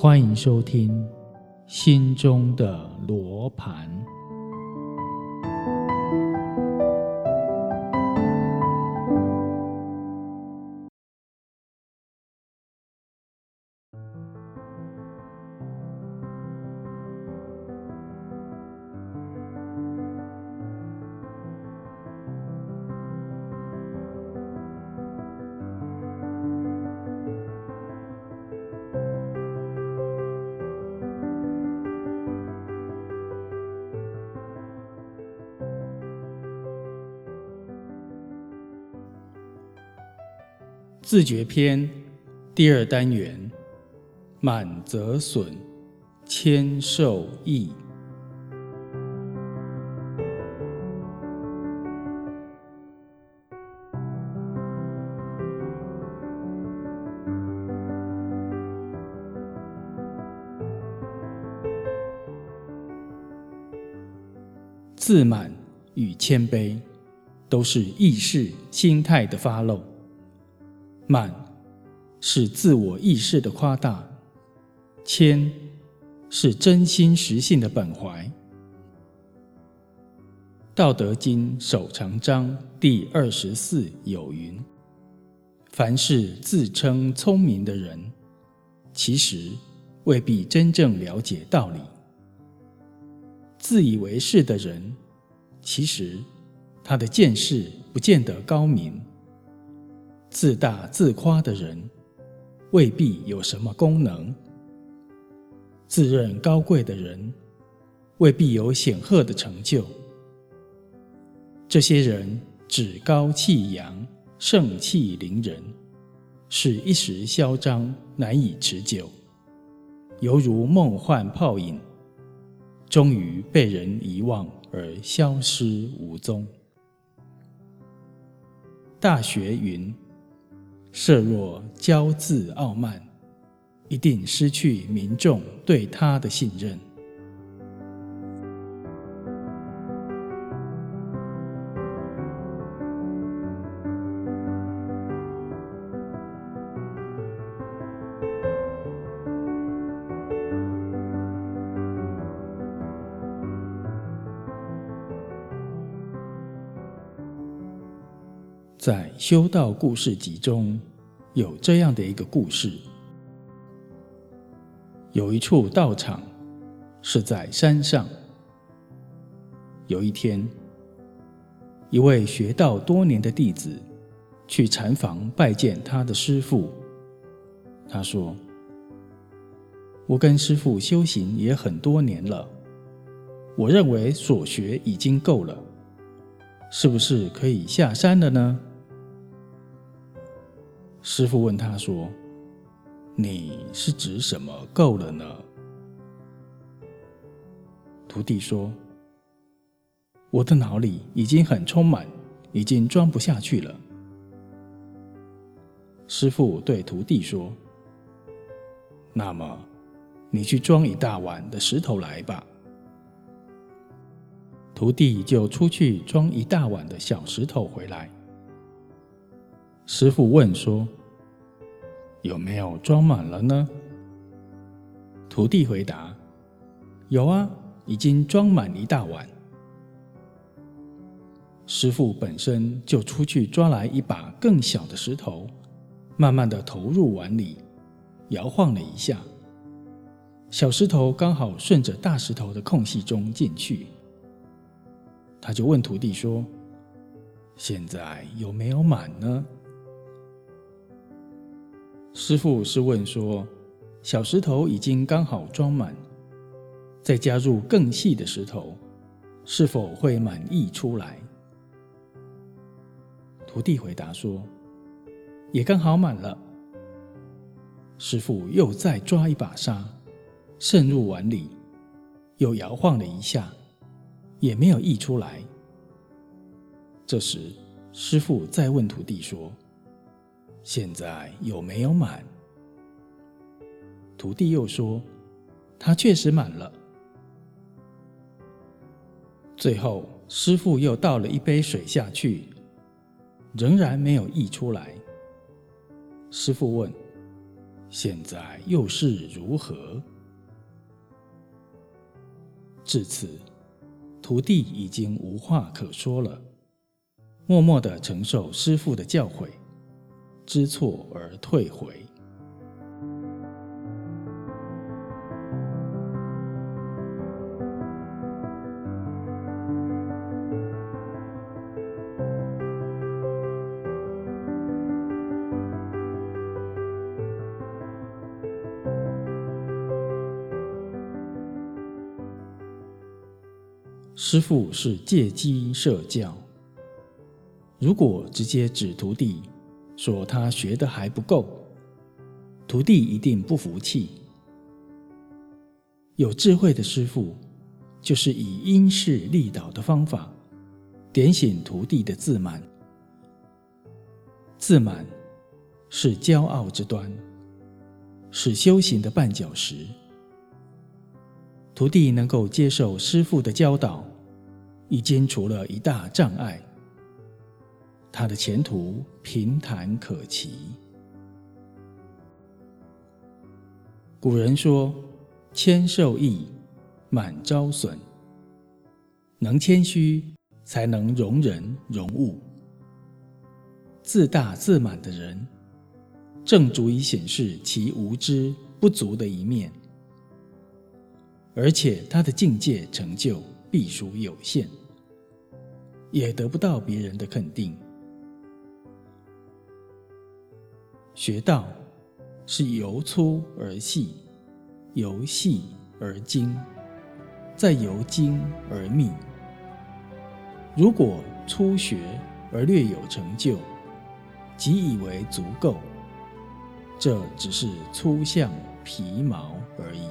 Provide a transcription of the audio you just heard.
欢迎收听《心中的罗盘》。自觉篇第二单元：满则损，谦受益。自满与谦卑，都是意识心态的发露。满是自我意识的夸大，谦是真心实性的本怀。《道德经》首长章第二十四有云：“凡是自称聪明的人，其实未必真正了解道理；自以为是的人，其实他的见识不见得高明。”自大自夸的人，未必有什么功能；自认高贵的人，未必有显赫的成就。这些人趾高气扬、盛气凌人，是一时嚣张，难以持久，犹如梦幻泡影，终于被人遗忘而消失无踪。大学云。设若骄自傲慢，一定失去民众对他的信任。在《修道故事集》中，有这样的一个故事：有一处道场是在山上。有一天，一位学道多年的弟子去禅房拜见他的师父。他说：“我跟师父修行也很多年了，我认为所学已经够了，是不是可以下山了呢？”师傅问他说：“你是指什么够了呢？”徒弟说：“我的脑里已经很充满，已经装不下去了。”师傅对徒弟说：“那么，你去装一大碗的石头来吧。”徒弟就出去装一大碗的小石头回来。师傅问说。有没有装满了呢？徒弟回答：“有啊，已经装满一大碗。”师傅本身就出去抓来一把更小的石头，慢慢的投入碗里，摇晃了一下，小石头刚好顺着大石头的空隙中进去。他就问徒弟说：“现在有没有满呢？”师傅是问说：“小石头已经刚好装满，再加入更细的石头，是否会满溢出来？”徒弟回答说：“也刚好满了。”师傅又再抓一把沙，渗入碗里，又摇晃了一下，也没有溢出来。这时，师傅再问徒弟说。现在有没有满？徒弟又说：“他确实满了。”最后，师傅又倒了一杯水下去，仍然没有溢出来。师傅问：“现在又是如何？至此，徒弟已经无话可说了，默默的承受师父的教诲，知错而退回。师父是借机设教，如果直接指徒弟说他学的还不够，徒弟一定不服气。有智慧的师父，就是以因势利导的方法，点醒徒弟的自满。自满是骄傲之端，是修行的绊脚石。徒弟能够接受师父的教导，已经除了一大障碍，他的前途平坦可期。古人说：“谦受益，满招损。”能谦虚，才能容人容物。自大自满的人，正足以显示其无知不足的一面。而且他的境界成就必属有限，也得不到别人的肯定。学道是由粗而细，由细而精，再由精而密。如果初学而略有成就，即以为足够，这只是粗相皮毛而已。